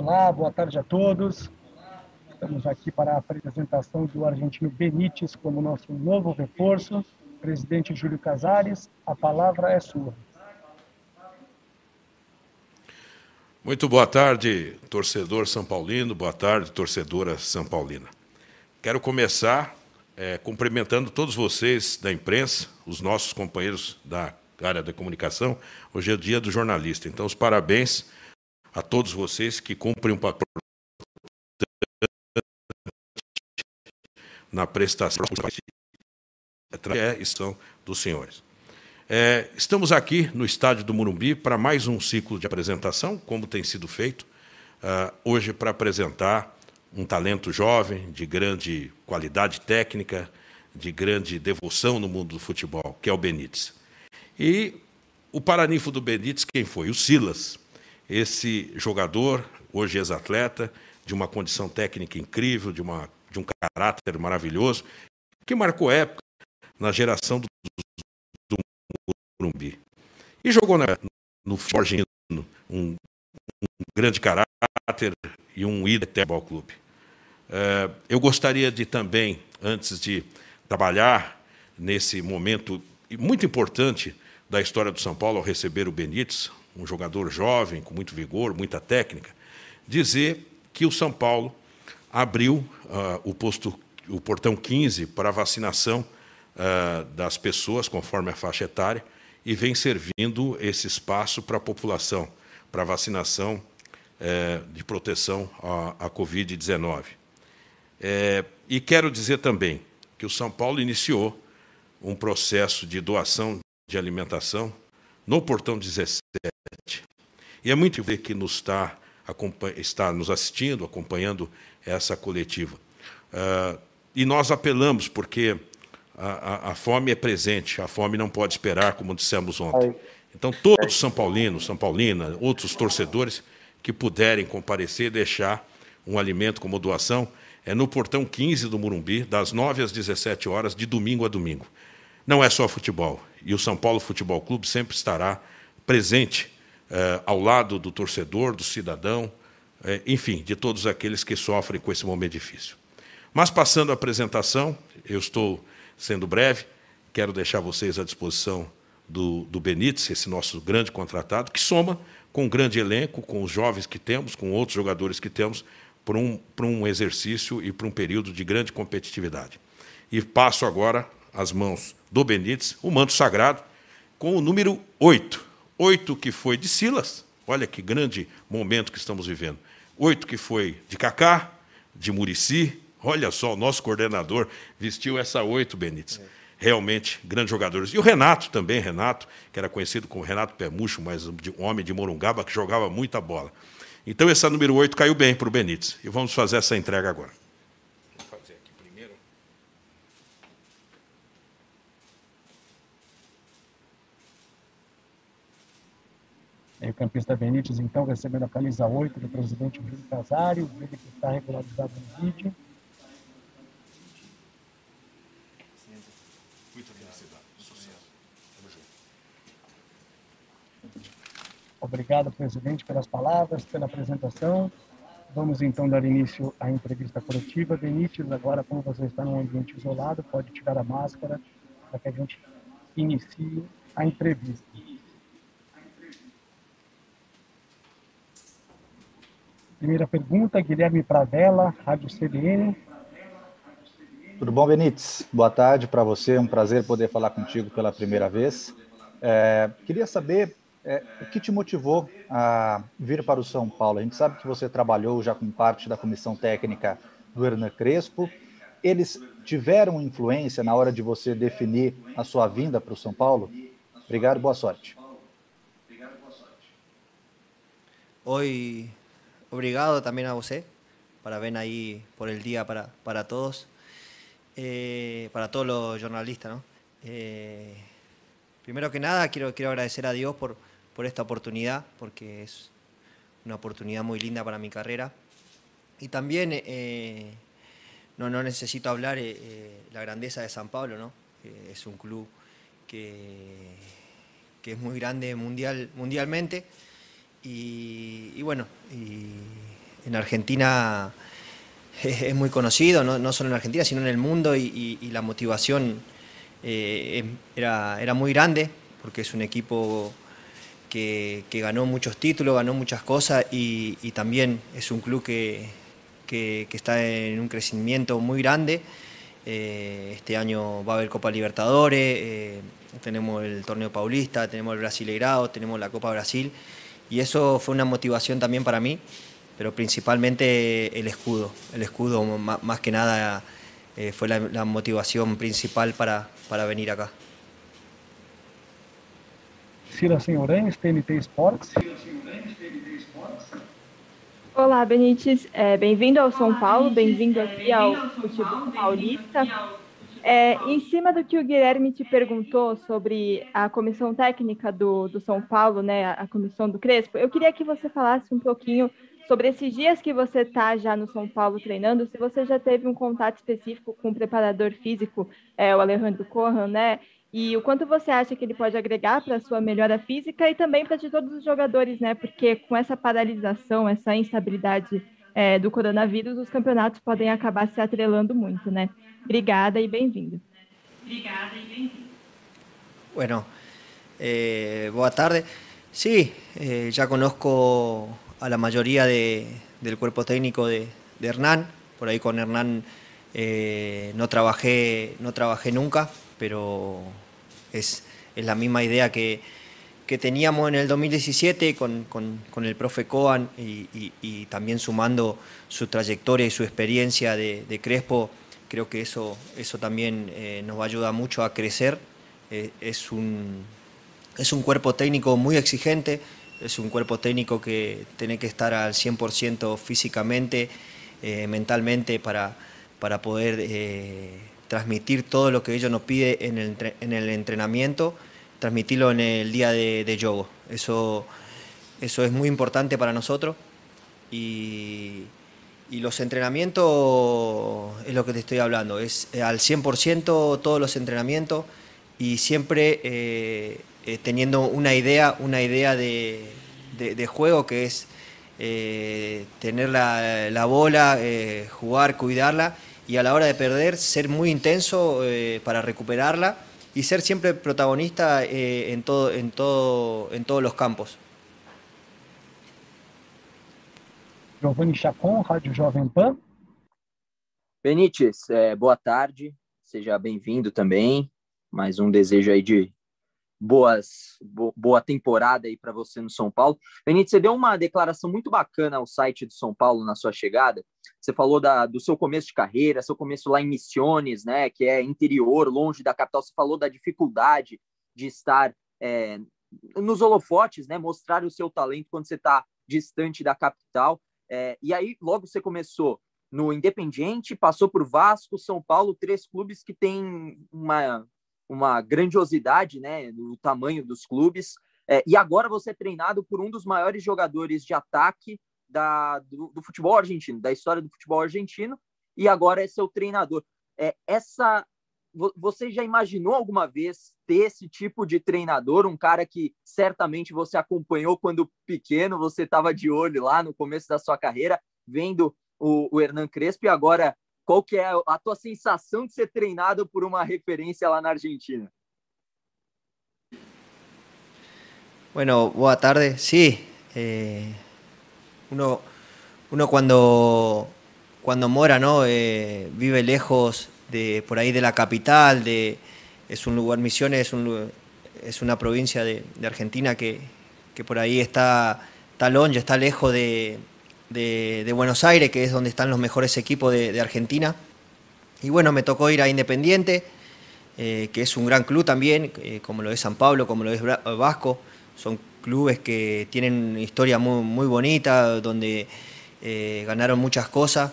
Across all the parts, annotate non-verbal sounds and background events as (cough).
Olá, boa tarde a todos. Estamos aqui para a apresentação do argentino Benítez como nosso novo reforço. Presidente Júlio Casares, a palavra é sua. Muito boa tarde, torcedor São Paulino, boa tarde, torcedora São Paulina. Quero começar é, cumprimentando todos vocês da imprensa, os nossos companheiros da área da comunicação. Hoje é o dia do jornalista, então os parabéns a todos vocês que cumprem um papel na prestação é estão dos senhores. É, estamos aqui no estádio do Murumbi para mais um ciclo de apresentação, como tem sido feito, uh, hoje para apresentar um talento jovem, de grande qualidade técnica, de grande devoção no mundo do futebol, que é o Benítez. E o paraninfo do Benítez, quem foi? O Silas. Esse jogador, hoje ex-atleta, de uma condição técnica incrível, de, uma, de um caráter maravilhoso, que marcou época na geração do, do Morumbi. E jogou na, no Forgino, um, um grande caráter e um ídolo futebol clube. É, eu gostaria de também, antes de trabalhar nesse momento muito importante da história do São Paulo ao receber o Benítez, um jogador jovem, com muito vigor, muita técnica, dizer que o São Paulo abriu uh, o posto, o portão 15 para vacinação uh, das pessoas conforme a faixa etária e vem servindo esse espaço para a população, para vacinação uh, de proteção à, à Covid-19. É, e quero dizer também que o São Paulo iniciou um processo de doação de alimentação no portão 17. E é muito ver que nos está, está nos assistindo, acompanhando essa coletiva. Uh, e nós apelamos, porque a, a, a, fome é presente, a fome não pode esperar, como dissemos ontem. Então, todos São Paulinos, São Paulina, outros torcedores que puderem comparecer, deixar um alimento como doação, é no portão 15 do Murumbi, das 9 às 17 horas, de domingo a domingo. Não é só futebol. E o São Paulo Futebol Clube sempre estará presente eh, ao lado do torcedor, do cidadão, eh, enfim, de todos aqueles que sofrem com esse momento difícil. Mas passando a apresentação, eu estou sendo breve, quero deixar vocês à disposição do, do Benítez, esse nosso grande contratado, que soma com um grande elenco, com os jovens que temos, com outros jogadores que temos, para um, para um exercício e para um período de grande competitividade. E passo agora as mãos do Benítez, o manto sagrado, com o número 8. 8 que foi de Silas, olha que grande momento que estamos vivendo. 8 que foi de Cacá, de Murici, olha só, o nosso coordenador vestiu essa 8, Benítez. Realmente, grandes jogadores. E o Renato também, Renato, que era conhecido como Renato Pemucho, mas um homem de Morungaba que jogava muita bola. Então, essa número 8 caiu bem para o Benítez. E vamos fazer essa entrega agora. Vou fazer aqui primeiro. O campista Benítez, então, recebendo a camisa 8 do presidente Bruno Casário, ele que está regularizado no vídeo. Obrigado, presidente, pelas palavras, pela apresentação. Vamos então dar início à entrevista coletiva. Benítez, agora, como você está num ambiente isolado, pode tirar a máscara para que a gente inicie a entrevista. Primeira pergunta, Guilherme Pradella, Rádio CBN. Tudo bom, Benítez? Boa tarde para você, é um prazer poder falar contigo pela primeira vez. É, queria saber é, o que te motivou a vir para o São Paulo? A gente sabe que você trabalhou já com parte da comissão técnica do Hernan Crespo. Eles tiveram influência na hora de você definir a sua vinda para o São Paulo? Obrigado, boa sorte. Oi, obrigado também a você. Parabéns aí por el día para, para todos, eh, para todos los jornalistas. ¿no? Eh, primero que nada, quiero, quiero agradecer a Dios por, por esta oportunidad, porque es una oportunidad muy linda para mi carrera. Y también eh, no, no, necesito hablar eh, eh, la grandeza de San Pablo, ¿no? es un club que, que, es muy grande mundial, mundialmente. Y, bueno, en Argentina es, muy conocido, no, solo en Argentina, sino en el mundo y, la motivación eh, era, era muy grande porque es un equipo que, ganó muchos títulos, ganó muchas cosas y, también es un club que, está en un crecimiento muy grande. Eh, este año va a haber Copa Libertadores, eh, tenemos el torneo paulista, tenemos el Brasileirado, tenemos la Copa Brasil y eso fue una motivación también para mí, pero principalmente el escudo. El escudo más, que nada eh, fue la, motivación principal para, para venir acá. Cira Senhoranes, TNT Sports. Olá, Benítez. É, bem-vindo ao São Paulo, bem-vindo aqui ao Futebol Paulista. É, em cima do que o Guilherme te perguntou sobre a comissão técnica do, do São Paulo, né, a comissão do Crespo, eu queria que você falasse um pouquinho sobre esses dias que você está já no São Paulo treinando, se você já teve um contato específico com o preparador físico, é, o Alejandro Corran, né? e o quanto você acha que ele pode agregar para a sua melhora física e também para de todos os jogadores, né? Porque com essa paralisação, essa instabilidade é, do coronavírus, os campeonatos podem acabar se atrelando muito, né? Obrigada e bem-vindo. Obrigada e bem-vindo. Bueno, eh, boa tarde. Sí, eh, ya conozco a la mayoría de, del cuerpo técnico de, de Hernán. Por ahí con Hernán eh, no trabajé, no trabajé nunca, pero es, la misma idea que, teníamos en el 2017 con, el profe Coan y, también sumando su trayectoria y su experiencia de, Crespo, creo que eso, eso también eh, nos va a ayudar mucho a crecer. Eh, es, un, es un cuerpo técnico muy exigente, es un cuerpo técnico que tiene que estar al 100% físicamente, eh, mentalmente para, para poder transmitir todo lo que ellos nos pide en el, en el entrenamiento, transmitirlo en el día de, de yoga. Eso, eso es muy importante para nosotros y, los entrenamientos es lo que te estoy hablando, es eh, al 100% todos los entrenamientos y siempre eh, eh, teniendo una idea, una idea de, juego que es tener la, la bola, jugar, cuidarla y a la hora de perder ser muy intenso para recuperarla y ser siempre protagonista eh, en, todo, en, todo, en todos los campos. Giovanni Chacon, Rádio Jovem Pan. Benítez, é, boa tarde, seja bem-vindo também. Mais um desejo aí de boas, boa temporada aí para você no São Paulo. Benito, você deu uma declaração muito bacana ao site do São Paulo na sua chegada. Você falou da, do seu começo de carreira, seu começo lá em Missiones, né, que é interior, longe da capital. Você falou da dificuldade de estar é, nos holofotes, né, mostrar o seu talento quando você está distante da capital. É, e aí, logo você começou no Independiente, passou por Vasco, São Paulo, três clubes que têm uma uma grandiosidade né, no tamanho dos clubes. É, e agora você é treinado por um dos maiores jogadores de ataque da, do, do, futebol argentino, da história do futebol argentino, e agora é seu treinador. É, essa você já imaginou alguma vez ter esse tipo de treinador, um cara que certamente você acompanhou quando pequeno, você estava de olho lá no começo da sua carreira, vendo o, o Hernan Crespo, e agora qual que é a tua sensação de ser treinado por uma referência lá na Argentina? Bueno, boa tarde. Sí, eh, uno, uno cuando, cuando mora, ¿no? Eh, vive lejos de por ahí de la capital, de, es un lugar, Misiones es, un, es una provincia de, de Argentina que, que, por ahí está, está longe, está lejos de, de, Buenos Aires, que es donde están los mejores equipos de, Argentina. Y bueno, me tocó ir a Independiente, eh, que es un gran club también, eh, como lo es San Pablo, como lo es Vasco. Son clubes que tienen una historia muy, bonita, donde eh, ganaron muchas cosas.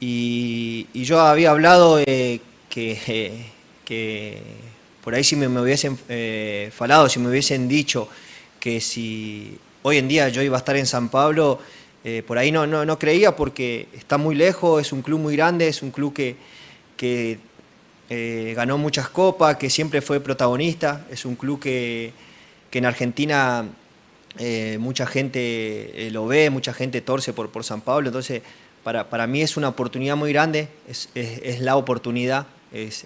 Y, yo había hablado que, que, por ahí si me hubiesen falado, si me hubiesen dicho que si hoy en día yo iba a estar en San Pablo, eh, por ahí no, no, no, creía porque está muy lejos, es un club muy grande, es un club que, que eh, ganó muchas copas, que siempre fue protagonista, es un club que, que en Argentina eh, mucha gente lo ve, mucha gente torce por, por San Pablo, entonces para, para mí es una oportunidad muy grande, es, es, la oportunidad, es,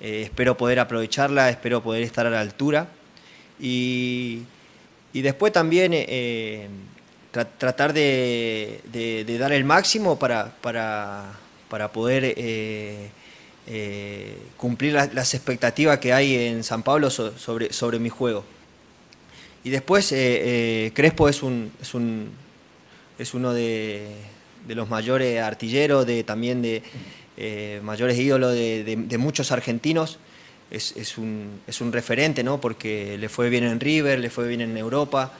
espero poder aprovecharla, espero poder estar a la altura. Y, y después también tratar de, dar el máximo para, poder eh, eh, cumplir las, expectativas que hay en San Pablo sobre, mi juego. Y después eh, Crespo es, un, es, un, es uno de, los mayores artilleros, de, también de mayores ídolos de, muchos argentinos. Es, es, un, es un referente, ¿no? porque le fue bien en River, le fue bien en Europa.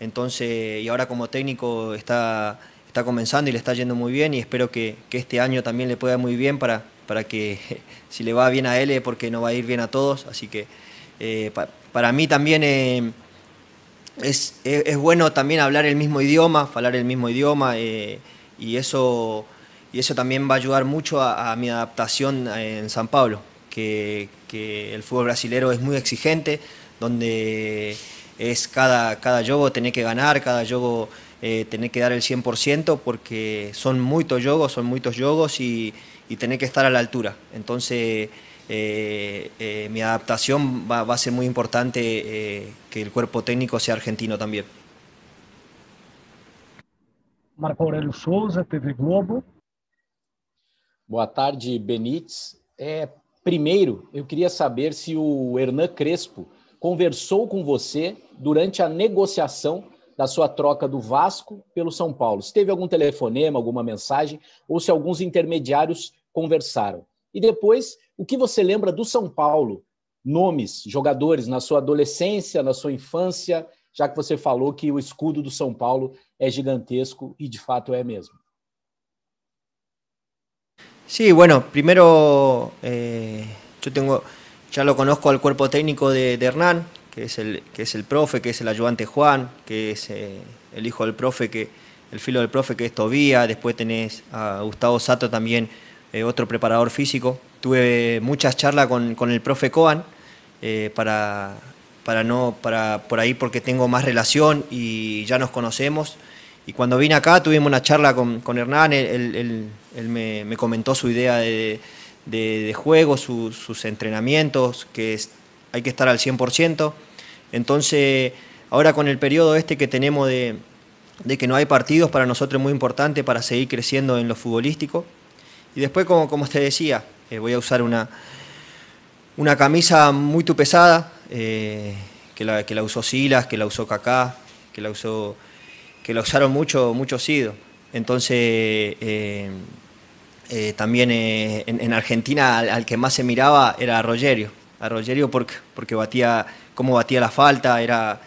Entonces, y ahora como técnico está, está comenzando y le está yendo muy bien y espero que, este año también le pueda muy bien para, para que (laughs) si le va bien a él porque no va a ir bien a todos. Así que eh, para mí también eh, es, bueno también hablar el mismo idioma, hablar el mismo idioma eh, y, eso, y eso también va a ayudar mucho a, mi adaptación en San Pablo, que, que el fútbol brasilero es muy exigente, donde es cada, cada juego tener que ganar, cada juego eh, tener que dar el 100% porque son muchos juegos, son muchos juegos y, y tener que estar a la altura. Entonces, eh, eh, mi adaptación va, va, a ser muy importante eh, que el cuerpo técnico sea argentino también. Marco Aurélio Souza, TV Globo. Boa tarde, Benítez. É, primeiro, eu queria saber se o Hernan Crespo conversou com você durante a negociação da sua troca do Vasco pelo São Paulo. Se teve algum telefonema, alguma mensagem, ou se alguns intermediários conversaram. E depois, o que você lembra do São Paulo? Nomes, jogadores na sua adolescência, na sua infância, já que você falou que o escudo do São Paulo é gigantesco e de fato é mesmo. Sí, bueno, primero eh, yo tengo Ya lo conozco al cuerpo técnico de, Hernán, que es, el, que es el profe, que es el ayudante Juan, que es eh, el hijo del profe, que el filo del profe que es Tobía, después tenés a Gustavo Sato también, eh, otro preparador físico. Tuve muchas charlas con, el profe Coan eh, para, para, no, para por ahí porque tengo más relación y ya nos conocemos. Y cuando vine acá tuvimos una charla con, Hernán, él, me, me, comentó su idea de, de, juego, sus entrenamientos, que hay que estar al 100%. Entonces, ahora con el periodo este que tenemos de, que no hay partidos, para nosotros es muy importante para seguir creciendo en lo futbolístico. Y después, como, como te decía, eh, voy a usar una, una camisa muy pesada, eh, que, la, que la usó Silas, que la usó Kaká, que la usó que la usaron mucho, muchos idos. Entonces, eh, eh, también eh, en, Argentina al, que más se miraba era a Rogerio, a Rogerio porque, porque batía, cómo batía la falta, era,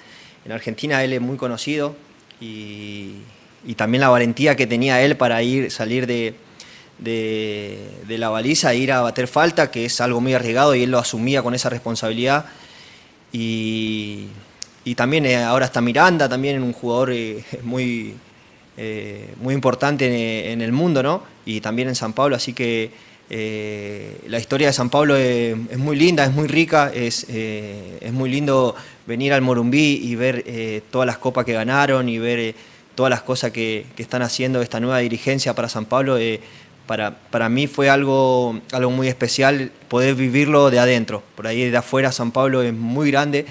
en Argentina él es muy conocido y, también la valentía que tenía él para ir, salir de, de, la baliza e ir a bater falta, que es algo muy arriesgado y él lo asumía con esa responsabilidad. Y, también eh, ahora está Miranda, también un jugador (laughs) muy, eh, muy importante en, el mundo, ¿no? Y también en San Pablo, así que eh, la historia de San Pablo es, muy linda, es muy rica, es, eh, es, muy lindo venir al Morumbí y ver todas las copas que ganaron y ver todas las cosas que, que, están haciendo esta nueva dirigencia para San Pablo. para, para mí fue algo, algo muy especial poder vivirlo de adentro. Por ahí de afuera San Pablo es muy grande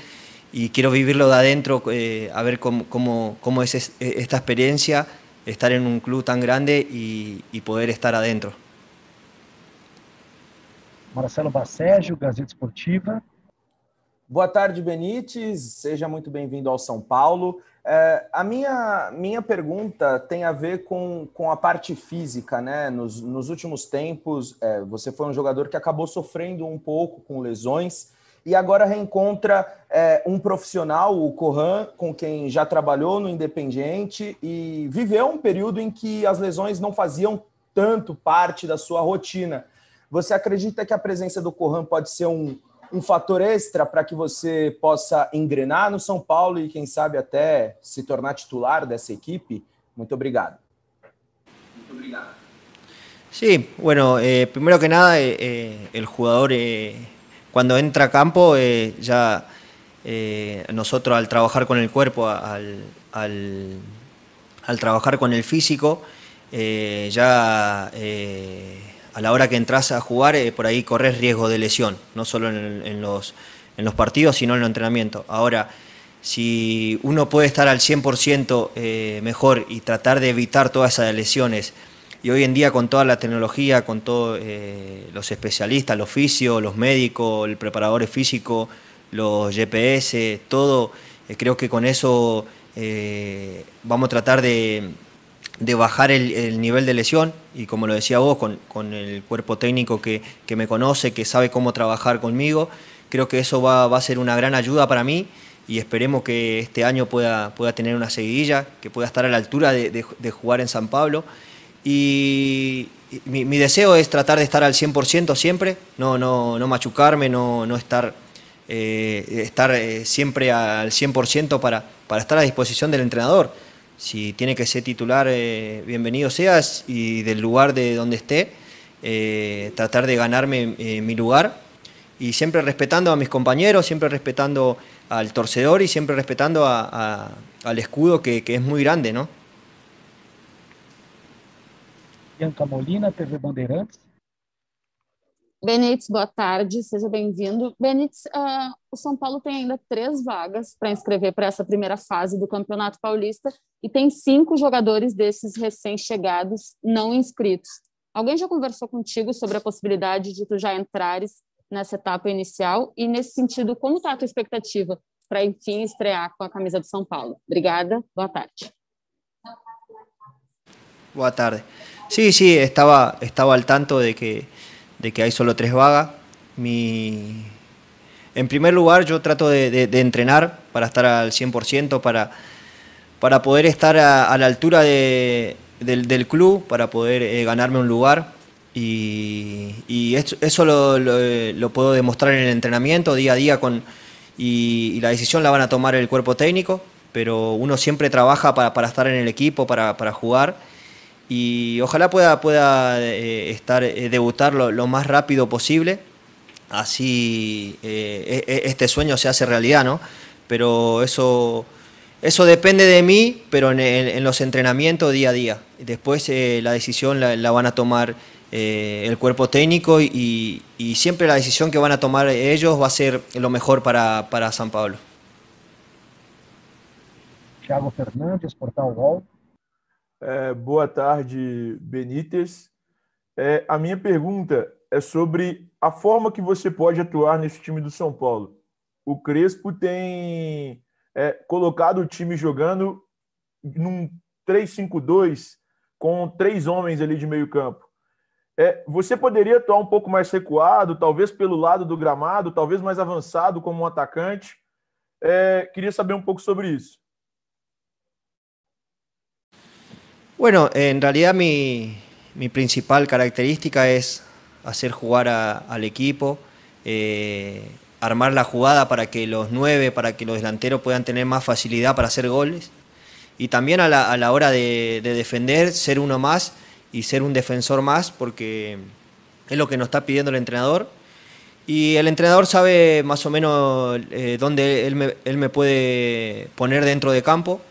y quiero vivirlo de adentro, eh, a ver cómo, cómo, cómo es e, esta experiencia, estar en un club tan grande y, y poder estar adentro. Marcelo Basségio, Gazeta Esportiva. Boa tarde, Benítez. Seja muito bem-vindo ao São Paulo. É, a minha, minha pergunta tem a ver com, com a parte física, né? Nos, nos últimos tempos, é, você foi um jogador que acabou sofrendo um pouco com lesões e agora reencontra é, um profissional, o Corran, com quem já trabalhou no Independiente e viveu um período em que as lesões não faziam tanto parte da sua rotina. Você acredita que a presença do Corran pode ser um, um fator extra para que você possa engrenar no São Paulo e, quem sabe, até se tornar titular dessa equipe? Muito obrigado. Muito obrigado. Sí, bueno, eh, primero que nada, eh, eh el jugador eh, cuando entra a campo eh, ya eh, nosotros al trabajar con el cuerpo, al, trabajar con el físico, eh, ya a la hora que entras a jugar, por ahí corres riesgo de lesión, no solo en los partidos, sino en el entrenamiento. Ahora, si uno puede estar al 100% mejor y tratar de evitar todas esas lesiones, y hoy en día con toda la tecnología, con todos los especialistas, los fisios, los médicos, el preparador físico, los GPS, todo, eh, creo que con eso eh, vamos a tratar de, bajar el, nivel de lesión y como lo decía vos, con, el cuerpo técnico que, me conoce, que sabe cómo trabajar conmigo, creo que eso va, a ser una gran ayuda para mí y esperemos que este año pueda, pueda tener una seguidilla, que pueda estar a la altura de, jugar en San Pablo. Y mi, deseo es tratar de estar al 100% siempre, no, no, no machucarme, no, no estar eh, estar eh, siempre al 100% para, para estar a disposición del entrenador. Si tiene que ser titular, eh, bienvenido seas y del lugar de donde esté, tratar de ganarme mi lugar y siempre respetando a mis compañeros, siempre respetando al torcedor y siempre respetando al escudo que, que, es muy grande, ¿no? Bianca Molina, TV Bandeirantes. Benítez, boa tarde, seja bem-vindo. Benítez, uh, o São Paulo tem ainda três vagas para inscrever para essa primeira fase do Campeonato Paulista e tem cinco jogadores desses recém-chegados não inscritos. Alguém já conversou contigo sobre a possibilidade de tu já entrares nessa etapa inicial? E, nesse sentido, como está a tua expectativa para, enfim, estrear com a camisa do São Paulo? Obrigada, boa tarde. Boa tarde. Sí, sí, estaba, estaba al tanto de que de que hay solo tres vagas. Mi... En primer lugar, yo trato de, entrenar para estar al 100%, para, para poder estar a, la altura del, club, para poder eh, ganarme un lugar. Y, eso, lo, puedo demostrar en el entrenamiento día a día con, y, la decisión la van a tomar el cuerpo técnico, pero uno siempre trabaja para, estar en el equipo, para, para jugar y ojalá pueda, pueda eh, estar, eh, debutar lo, más rápido posible, así eh, e, e, este sueño se hace realidad, ¿no? Pero eso, eso depende de mí, pero en, los entrenamientos día a día. Después la decisión la, van a tomar el cuerpo técnico y, siempre la decisión que van a tomar ellos va a ser lo mejor para, para San Pablo. Thiago Fernández, Portal Gol. É, boa tarde, Benítez. É, a minha pergunta é sobre a forma que você pode atuar nesse time do São Paulo. O Crespo tem é, colocado o time jogando num 3-5-2 com três homens ali de meio campo. É, você poderia atuar um pouco mais recuado, talvez pelo lado do gramado, talvez mais avançado como um atacante. É, queria saber um pouco sobre isso. Bueno, en realidad mi, principal característica es hacer jugar al equipo, eh, armar la jugada para que los nueve, para que los delanteros puedan tener más facilidad para hacer goles. Y también a la, hora de, defender, ser uno más y ser un defensor más, porque es lo que nos está pidiendo el entrenador. Y el entrenador sabe más o menos eh, dónde él él me puede poner dentro de campo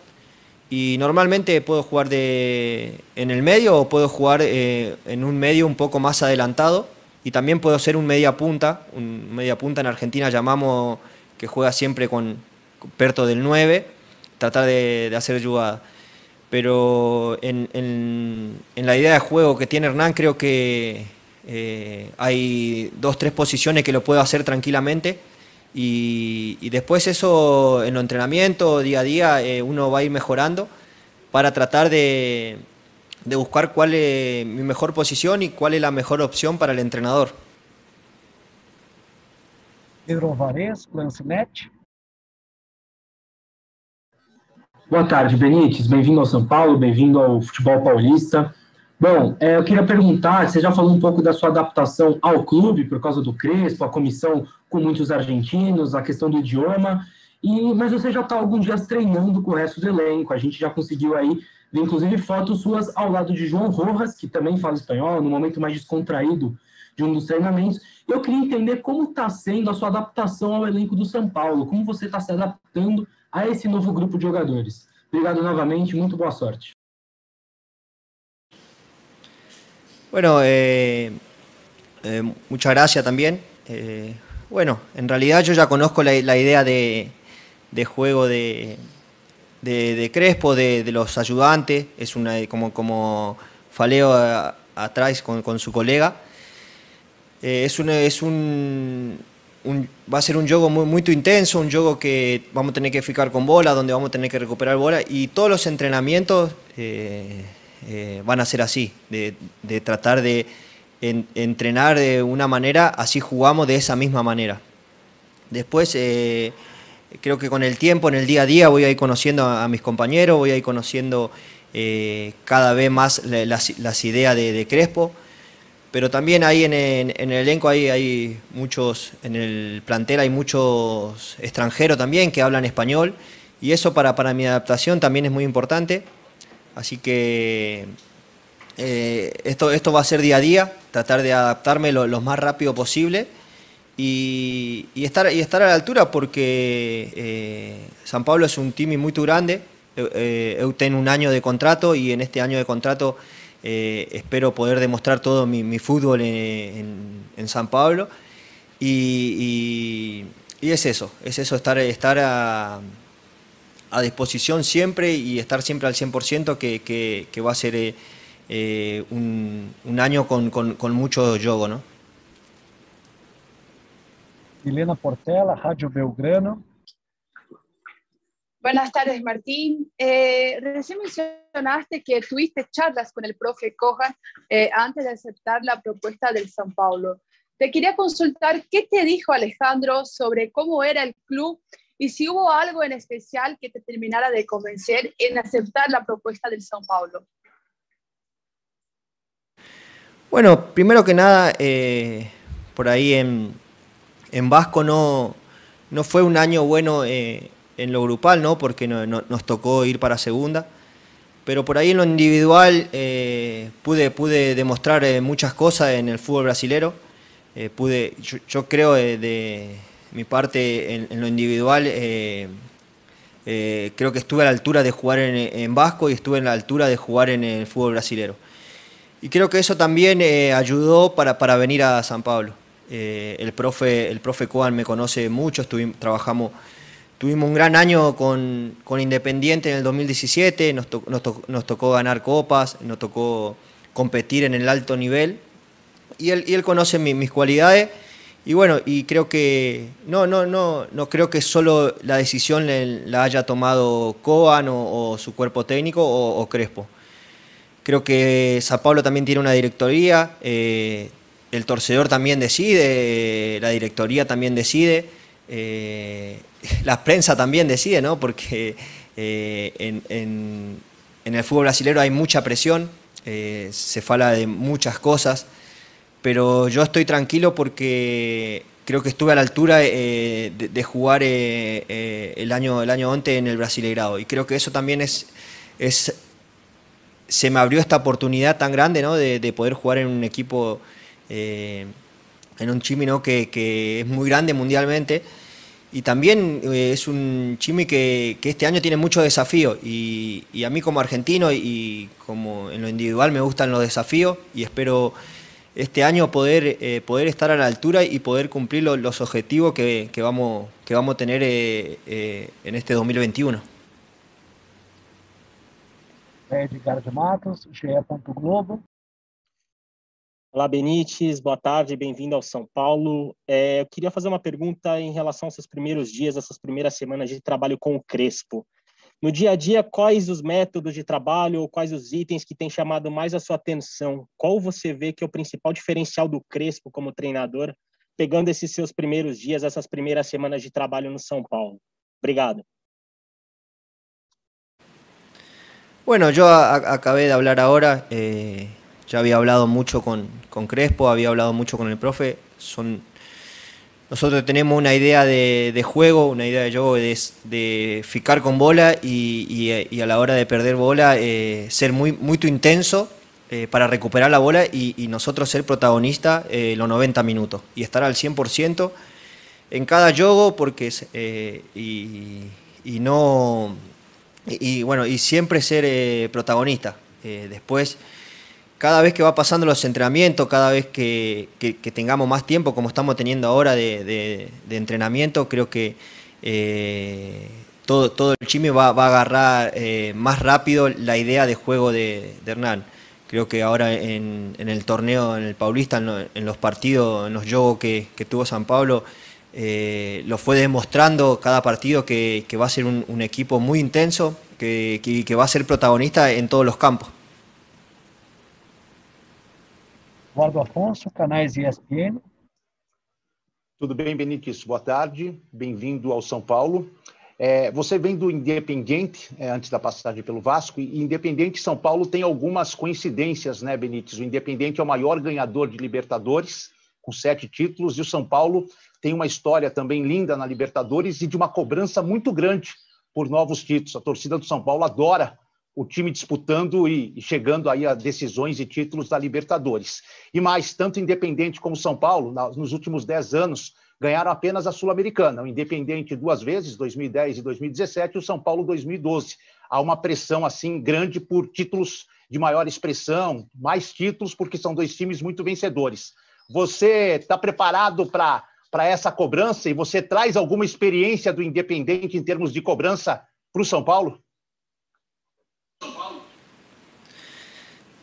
y normalmente puedo jugar de, en el medio o puedo jugar eh, en un medio un poco más adelantado y también puedo ser un media punta, un media punta en Argentina llamamos que juega siempre con, Perto del 9, tratar de, hacer jugada. Pero en, en, la idea de juego que tiene Hernán creo que eh, hay dos, tres posiciones que lo puedo hacer tranquilamente y, después eso en los entrenamientos, día a día, eh, uno va a ir mejorando para tratar de, buscar cuál es mi mejor posición y cuál es la mejor opción para el entrenador. Pedro Alvarez, Lancenet. Boa tarde, Benítez. Bem-vindo ao São Paulo, bem-vindo ao futebol paulista. Bom, é, eu queria perguntar, você já falou um pouco da sua adaptação ao clube por causa do Crespo, a comissão com muitos argentinos, a questão do idioma, e, mas você já está alguns dias treinando com o resto do elenco, a gente já conseguiu aí ver inclusive fotos suas ao lado de João Rojas, que também fala espanhol, no momento mais descontraído de um dos treinamentos. Eu queria entender como está sendo a sua adaptação ao elenco do São Paulo, como você está se adaptando a esse novo grupo de jogadores. Obrigado novamente, muito boa sorte. Bueno, eh, eh, muchas gracias también. Eh, bueno, en realidad yo ya conozco la, idea de, juego de, Crespo, de, los ayudantes, es una como, como faleo atrás con, su colega. es un, es un, un, va a ser un juego muy, muy intenso, un juego que vamos a tener que fijar con bola, donde vamos a tener que recuperar bola y todos los entrenamientos eh, van a ser así, de, de tratar de en, entrenar de una manera, así jugamos de esa misma manera. Después, eh, creo que con el tiempo, en el día a día, voy a ir conociendo a, mis compañeros, voy a ir conociendo eh, cada vez más las, ideas de, de, Crespo, pero también ahí en el elenco hay, hay, muchos, en el plantel hay muchos extranjeros también que hablan español, y eso para, para mi adaptación también es muy importante. Así que eh, esto, esto va a ser día a día, tratar de adaptarme lo, lo más rápido posible y, y, estar, y estar a la altura porque eh, San Pablo es un team muy grande. Eh, tengo un año de contrato y en este año de contrato eh, espero poder demostrar todo mi, mi fútbol en, en, San Pablo. Y, y, y, es eso, es eso, estar, estar a, a disposición siempre y estar siempre al 100% que, que, que va a ser eh, eh, un, un, año con, con, con mucho juego, ¿no? Milena Portela, Radio Belgrano. Buenas tardes, Martín. Eh, recién mencionaste que tuviste charlas con el profe Cojan eh, antes de aceptar la propuesta del San Paulo. Te quería consultar qué te dijo Alejandro sobre cómo era el club y si hubo algo en especial que te terminara de convencer en aceptar la propuesta del San Paulo. Bueno, primero que nada, eh, por ahí en, en, Vasco no, no fue un año bueno eh, en lo grupal, ¿no? porque no, no, nos tocó ir para segunda, pero por ahí en lo individual eh, pude, pude demostrar eh, muchas cosas en el fútbol brasilero. Pude, yo, yo creo de, mi parte en, en lo individual, creo que estuve a la altura de jugar en, en Vasco y estuve en la altura de jugar en el fútbol brasilero. Y creo que eso también eh, ayudó para, para, venir a San Pablo. Eh, el profe, el profe Coan me conoce mucho, estuvimos, trabajamos, tuvimos un gran año con, con Independiente en el 2017, nos, to, nos, to, nos, tocó ganar copas, nos tocó competir en el alto nivel. Y él, y él conoce mi, mis cualidades. Y bueno, y creo que no, no, no, no creo que solo la decisión la haya tomado Coan o, su cuerpo técnico o, Crespo Creo que Sao Paulo también tiene una directoría, eh, el torcedor también decide, la directoría también decide, eh, (laughs) la prensa también decide, ¿no? Porque eh, en, el fútbol brasileño hay mucha presión, se fala de muchas cosas, pero yo estoy tranquilo porque creo que estuve a la altura de, de, jugar el año el año antes en el Brasileirado y creo que eso también es, es se me abrió esta oportunidad tan grande ¿no? de, de poder jugar en un equipo, eh, en un Chimi ¿no? que, que, es muy grande mundialmente. Y también eh, es un Chimi que, que, este año tiene muchos desafíos. Y, y, a mí como argentino y como en lo individual me gustan los desafíos y espero este año poder, eh, poder estar a la altura y poder cumplir los, los objetivos que, que, vamos, que vamos a tener eh, en este 2021. Edgar de Matos, GE. Globo. Olá, Benites, boa tarde, bem-vindo ao São Paulo. É, eu queria fazer uma pergunta em relação aos seus primeiros dias, essas primeiras semanas de trabalho com o Crespo. No dia a dia, quais os métodos de trabalho ou quais os itens que têm chamado mais a sua atenção? Qual você vê que é o principal diferencial do Crespo como treinador, pegando esses seus primeiros dias, essas primeiras semanas de trabalho no São Paulo? Obrigado. Bueno, yo a, a, acabé de hablar ahora, eh, ya había hablado mucho con, con, Crespo, había hablado mucho con el profe. Son, nosotros tenemos una idea de, juego, una idea de juego de, ficar con bola y, a la hora de perder bola eh, ser muy, muy intenso eh, para recuperar la bola y, nosotros ser protagonistas eh, los 90 minutos y estar al 100% en cada juego porque eh, y, no y, bueno y siempre ser protagonista. Después cada vez que va pasando los entrenamientos cada vez que, tengamos más tiempo como estamos teniendo ahora de, entrenamiento creo que todo, todo el chime va, a agarrar más rápido la idea de juego de Hernán Creo que ahora en, el torneo, en el Paulista, en, los partidos, en los juegos que, tuvo San Pablo, eh, lo fue demostrando cada partido que, va a ser un, equipo muy intenso, que, que, va a ser protagonista en todos los campos. Eduardo Afonso, canais ESPN. Tudo bem, Benítez? Boa tarde. Bem-vindo ao São Paulo. É, você vem do Independiente, é, antes da passagem pelo Vasco, e Independiente São Paulo tem algumas coincidências, né, Benítez? O Independiente é o maior ganhador de Libertadores, com sete títulos, e o São Paulo tem uma história também linda na Libertadores e de uma cobrança muito grande por novos títulos. A torcida do São Paulo adora o time disputando e, chegando aí a decisões e títulos da Libertadores. E mais, tanto Independente como São Paulo, nos últimos dez anos, ganharam apenas a Sul-Americana, o Independente duas vezes, 2010 e 2017, e o São Paulo 2012. Há uma pressão assim grande por títulos de maior expressão, mais títulos, porque são dois times muito vencedores. Você está preparado para essa cobrança e você traz alguma experiência do Independente em termos de cobrança para o São Paulo?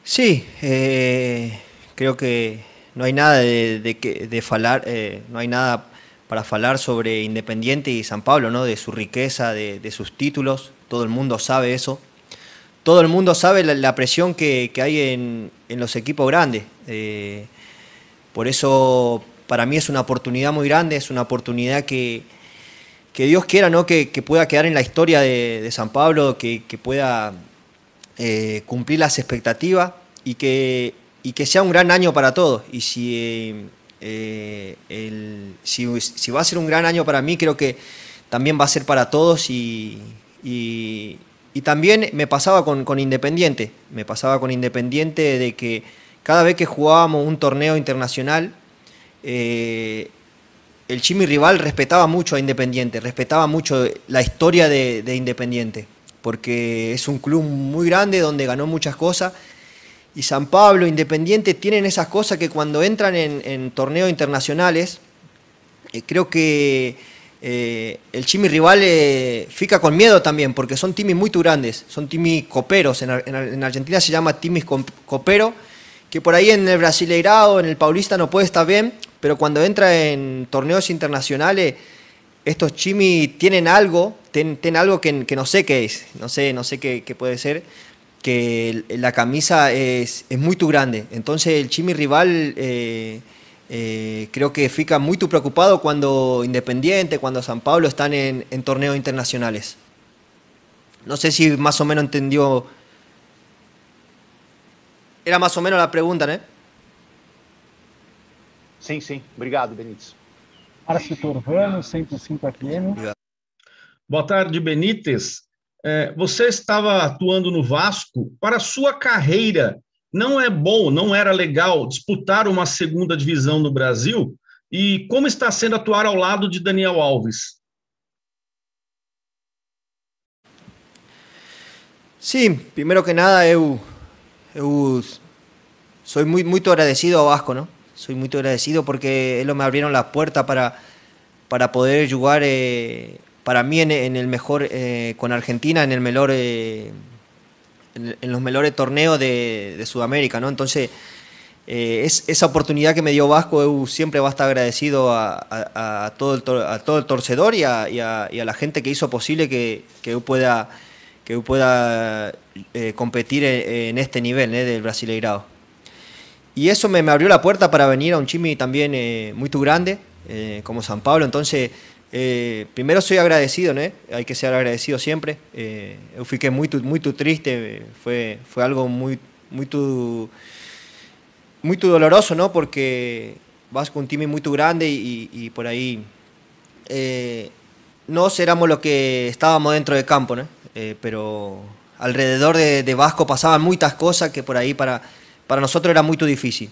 Sí, eh, creo que no hay nada de, de, de falar, eh, no hay nada para hablar sobre Independiente y San Pablo, ¿no? de su riqueza, de, sus títulos, todo el mundo sabe eso. Todo el mundo sabe la, presión que, hay en, los equipos grandes. Eh, por eso para mí es una oportunidad muy grande, es una oportunidad que, que Dios quiera ¿no? que, pueda quedar en la historia de, San Pablo, que, pueda eh, cumplir las expectativas y que y que sea un gran año para todos. Y si, eh, el, si, va a ser un gran año para mí, creo que también va a ser para todos y, y, también me pasaba con, Independiente, me pasaba con Independiente de que cada vez que jugábamos un torneo internacional, eh, el Chimi rival respetaba mucho a Independiente, respetaba mucho la historia de Independiente, porque es un club muy grande donde ganó muchas cosas. Y San Pablo, Independiente, tienen esas cosas que cuando entran en, torneos internacionales, eh, creo que eh, el chimi rival eh, fica con miedo también, porque son timis muy grandes, son timis coperos, en, Argentina se llama timis copero, que por ahí en el Brasileirado, en el Paulista no puede estar bien, pero cuando entra en torneos internacionales, estos chimis tienen algo, tienen, algo que, no sé qué es, no sé, no sé qué, puede ser, que la camisa es, muy grande. Entonces el Chimi rival eh, eh, creo que fica muy preocupado cuando Independiente, cuando San Pablo están en, en, torneos internacionales. No sé si más o menos entendió. Era más o menos la pregunta, ¿no? Sí, sí. Obrigado, Benítez. Márcio Torvano, 105 FM. Boa tarde, Benítez. É, você estava atuando no Vasco. Para a sua carreira, não é bom, não era legal disputar uma segunda divisão no Brasil? E como está sendo atuar ao lado de Daniel Alves? Sim, primeiro que nada, eu, eu sou muito, muito agradecido ao Vasco, não? Sou muito agradecido porque eles me abriram a porta para, para poder jogar eh, para mí en, el mejor, eh, con Argentina, en el mejor, eh, en, los mejores torneos de, Sudamérica, ¿no? Entonces, eh, es, esa oportunidad que me dio Vasco, eu siempre va a estar agradecido a, todo, el, todo el torcedor y a, la gente que hizo posible que, que pueda, que pueda competir en, este nivel del Brasileirado. Y eso me, abrió la puerta para venir a un chimi también muy grande, como San Pablo, entonces eh, primero soy agradecido, ¿no? Hay que ser agradecido siempre. Eh, eu fiquei muito, muito triste, fue, fue algo muy, muito, muito doloroso, ¿no? Porque vas con un time muy grande y, por ahí eh, no éramos lo que estábamos dentro del campo, ¿no? Eh, pero alrededor de, Vasco pasaban muchas cosas que por ahí para, para nosotros era muy difícil.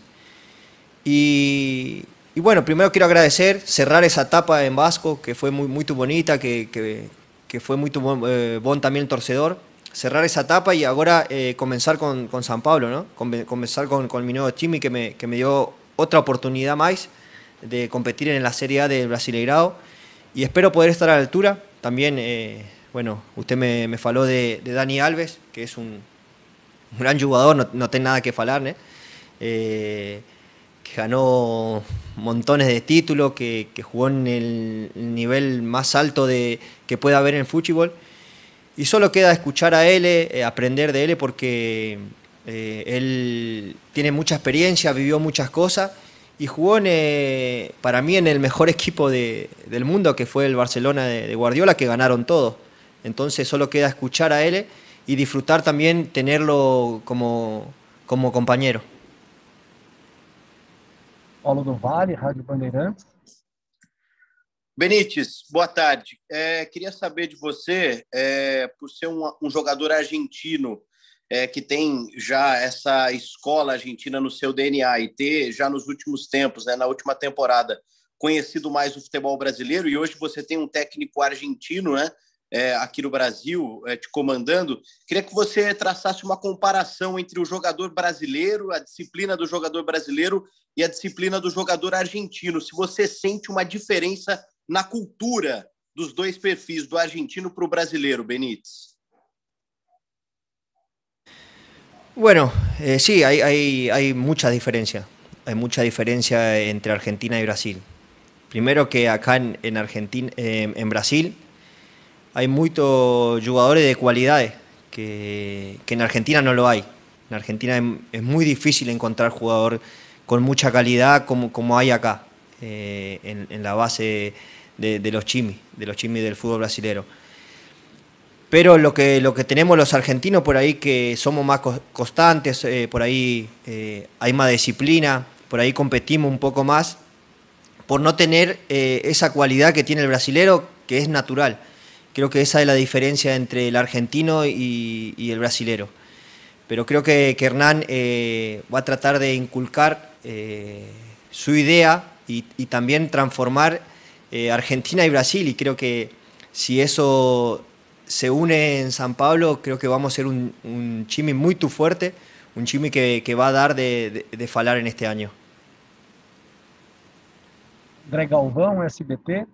Y, y, bueno, primero quiero agradecer, cerrar esa etapa en Vasco, que fue muy, muy bonita, que, que, que fue muy eh, bon también el torcedor. Cerrar esa etapa y ahora eh, comenzar con, con, San Pablo, ¿no? comenzar con, con mi nuevo team que me, que me dio otra oportunidad más de competir en la Serie A del Brasileirao y espero poder estar a la altura. También, eh, bueno, usted me, me faló de, de, Dani Alves, que es un, un gran jugador, no, no nada que falar, ¿eh? Eh, que ganó montones de títulos, que, jugó en el nivel más alto de, que pueda haber en el fútbol. Y solo queda escuchar a él, eh, aprender de él, porque él tiene mucha experiencia, vivió muchas cosas y jugó para mí en el mejor (laughs) equipo de, del mundo, que fue el Barcelona de, de, Guardiola, que ganaron todos. Entonces solo queda escuchar a él y disfrutar también tenerlo como, como compañero. Paulo do Vale, Rádio Bandeirantes. Benítez, boa tarde. É, queria saber de você, é, por ser um, um jogador argentino é, que tem já essa escola argentina no seu DNA e ter já nos últimos tempos, né, na última temporada, conhecido mais o futebol brasileiro e hoje você tem um técnico argentino, né, é, aqui no Brasil é, te comandando. Queria que você traçasse uma comparação entre o jogador brasileiro, a disciplina do jogador brasileiro e a disciplina do jogador argentino. Se você sente uma diferença na cultura dos dois perfis, do argentino para o brasileiro, Benítez. Bueno, eh, sí, hay, hay, hay, mucha diferencia. Hay mucha diferencia entre Argentina y Brasil. Primero que acá en, en Argentina, eh, en Brasil, hay muchos jugadores de cualidades que, que, en Argentina no lo hay. En Argentina es, muy difícil encontrar jugador con mucha calidad como, como hay acá, eh, en, la base de, los chimis, de los chimis del fútbol brasilero. Pero lo que, lo que tenemos los argentinos por ahí, que somos más constantes, eh, por ahí eh, hay más disciplina, por ahí competimos un poco más, por no tener esa cualidad que tiene el brasilero, que es natural. Creo que esa es la diferencia entre el argentino y, y el brasilero. Pero creo que, que Hernán eh, va a tratar de inculcar eh, su idea y, y también transformar Argentina y Brasil. Y creo que si eso se une en San Pablo, creo que vamos a ser un, un chimi muy tu fuerte, un chimi que, que va a dar de, de, de, falar en este año. André Galvão, SBT.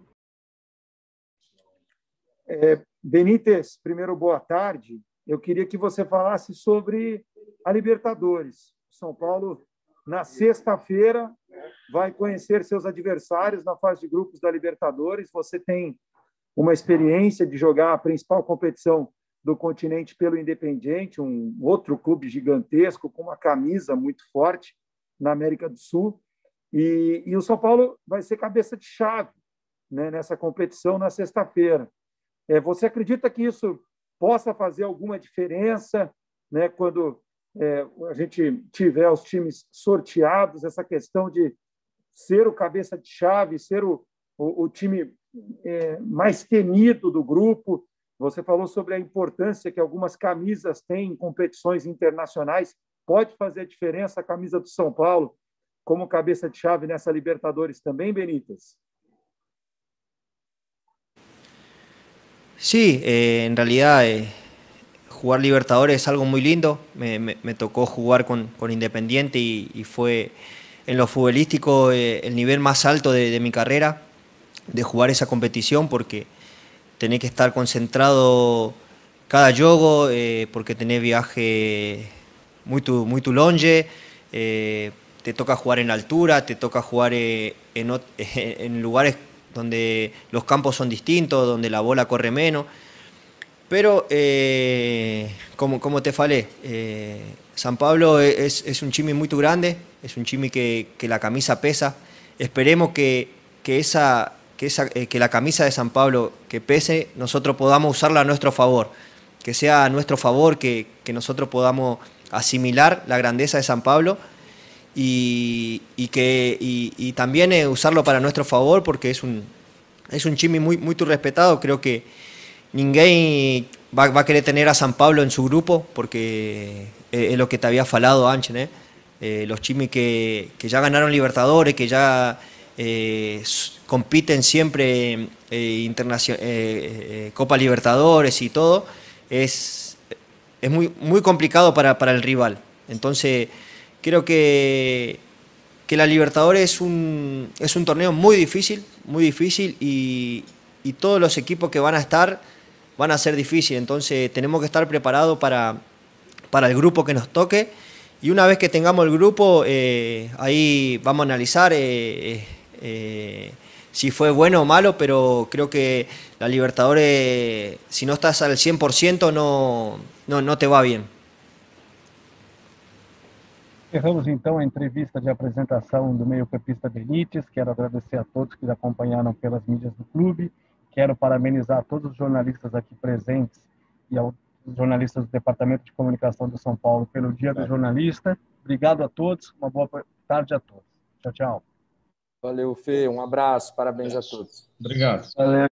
É, Benítez, primeiro, boa tarde. Eu queria que você falasse sobre a Libertadores. São Paulo, na sexta-feira, vai conhecer seus adversários na fase de grupos da Libertadores. Você tem uma experiência de jogar a principal competição do continente pelo Independiente, um outro clube gigantesco com uma camisa muito forte na América do Sul. E, e o São Paulo vai ser cabeça de chave né, nessa competição na sexta-feira. É, você acredita que isso possa fazer alguma diferença né, quando é, a gente tiver os times sorteados, essa questão de ser o cabeça de chave, ser o, o, o time é, mais temido do grupo. Você falou sobre a importância que algumas camisas têm em competições internacionais. Pode fazer diferença a camisa do São Paulo como cabeça de chave nessa Libertadores também, Benítez? Sí, eh, en realidad eh, jugar Libertadores es algo muy lindo. Me, tocó jugar con, Independiente y, fue en lo futbolístico eh, el nivel más alto de, mi carrera de jugar esa competición porque tenés que estar concentrado cada juego, eh, porque tenés viaje muy tu, muy longe, te toca jugar en altura, te toca jugar en, (laughs) en, lugares donde los campos son distintos, donde la bola corre menos. Pero, eh, como, como te falé, San Pablo es, es, un chimi muy grande, es un chimi que, que la camisa pesa. Esperemos que, que esa, que, esa, eh, que la camisa de San Pablo que pese, nosotros podamos usarla a nuestro favor, que sea a nuestro favor, que, que nosotros podamos asimilar la grandeza de San Pablo y, y que, y, y también eh, usarlo para nuestro favor porque es un, es un chimi muy, muy respetado, creo que ninguém va, va, a querer tener a San Pablo en su grupo porque es lo que te había falado antes, ¿eh? los chimis que, que, ya ganaron Libertadores, que ya compiten siempre Copa Libertadores y todo, es, es muy, muy complicado para, para el rival. Entonces, creo que, que la Libertadores es un, es un torneo muy difícil, muy difícil y, y, todos los equipos que van a estar van a ser difíciles. Entonces tenemos que estar preparados para, para el grupo que nos toque y una vez que tengamos el grupo, eh, ahí vamos a analizar eh, eh, si fue bueno o malo, pero creo que la Libertadores, si no estás al 100%, no, no, no te va bien. Encerramos então a entrevista de apresentação do meio-campista Benítez. Quero agradecer a todos que acompanharam pelas mídias do clube. Quero parabenizar todos os jornalistas aqui presentes e aos jornalistas do Departamento de Comunicação do São Paulo pelo Dia do Jornalista. Obrigado a todos, uma boa tarde a todos. Tchau, tchau. Valeu, Fê. Um abraço, parabéns a todos. Obrigado. Valeu.